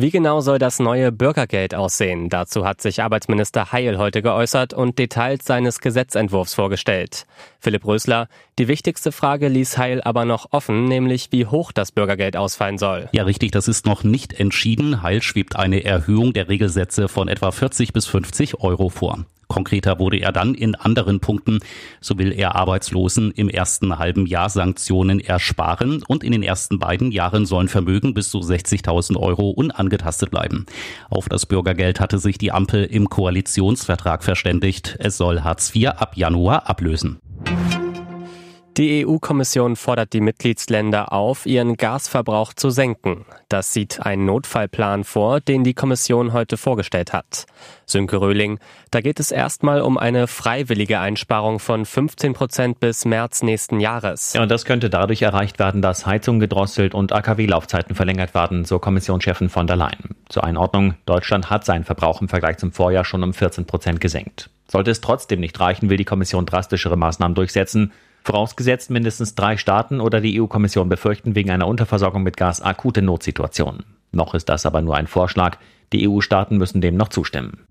Wie genau soll das neue Bürgergeld aussehen? Dazu hat sich Arbeitsminister Heil heute geäußert und Details seines Gesetzentwurfs vorgestellt. Philipp Rösler, die wichtigste Frage ließ Heil aber noch offen, nämlich wie hoch das Bürgergeld ausfallen soll. Ja, richtig, das ist noch nicht entschieden. Heil schwebt eine Erhöhung der Regelsätze von etwa 40 bis 50 Euro vor. Konkreter wurde er dann in anderen Punkten. So will er Arbeitslosen im ersten halben Jahr Sanktionen ersparen und in den ersten beiden Jahren sollen Vermögen bis zu 60.000 Euro unangetastet bleiben. Auf das Bürgergeld hatte sich die Ampel im Koalitionsvertrag verständigt. Es soll Hartz IV ab Januar ablösen. Die EU-Kommission fordert die Mitgliedsländer auf, ihren Gasverbrauch zu senken. Das sieht ein Notfallplan vor, den die Kommission heute vorgestellt hat. Sönke Röhling, da geht es erstmal um eine freiwillige Einsparung von 15 Prozent bis März nächsten Jahres. Ja, und das könnte dadurch erreicht werden, dass Heizungen gedrosselt und AKW-Laufzeiten verlängert werden, so Kommissionschefin von der Leyen. Zur Einordnung, Deutschland hat seinen Verbrauch im Vergleich zum Vorjahr schon um 14 Prozent gesenkt. Sollte es trotzdem nicht reichen, will die Kommission drastischere Maßnahmen durchsetzen. Vorausgesetzt mindestens drei Staaten oder die EU-Kommission befürchten wegen einer Unterversorgung mit Gas akute Notsituationen. Noch ist das aber nur ein Vorschlag. Die EU-Staaten müssen dem noch zustimmen.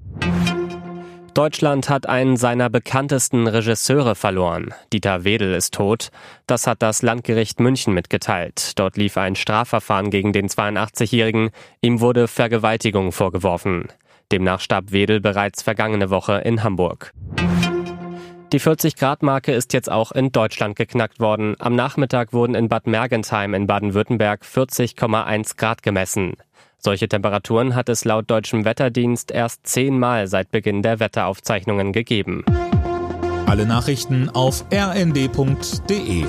Deutschland hat einen seiner bekanntesten Regisseure verloren. Dieter Wedel ist tot. Das hat das Landgericht München mitgeteilt. Dort lief ein Strafverfahren gegen den 82-Jährigen. Ihm wurde Vergewaltigung vorgeworfen. Demnach starb Wedel bereits vergangene Woche in Hamburg. Die 40-Grad-Marke ist jetzt auch in Deutschland geknackt worden. Am Nachmittag wurden in Bad Mergentheim in Baden-Württemberg 40,1 Grad gemessen. Solche Temperaturen hat es laut deutschem Wetterdienst erst zehnmal seit Beginn der Wetteraufzeichnungen gegeben. Alle Nachrichten auf rnd.de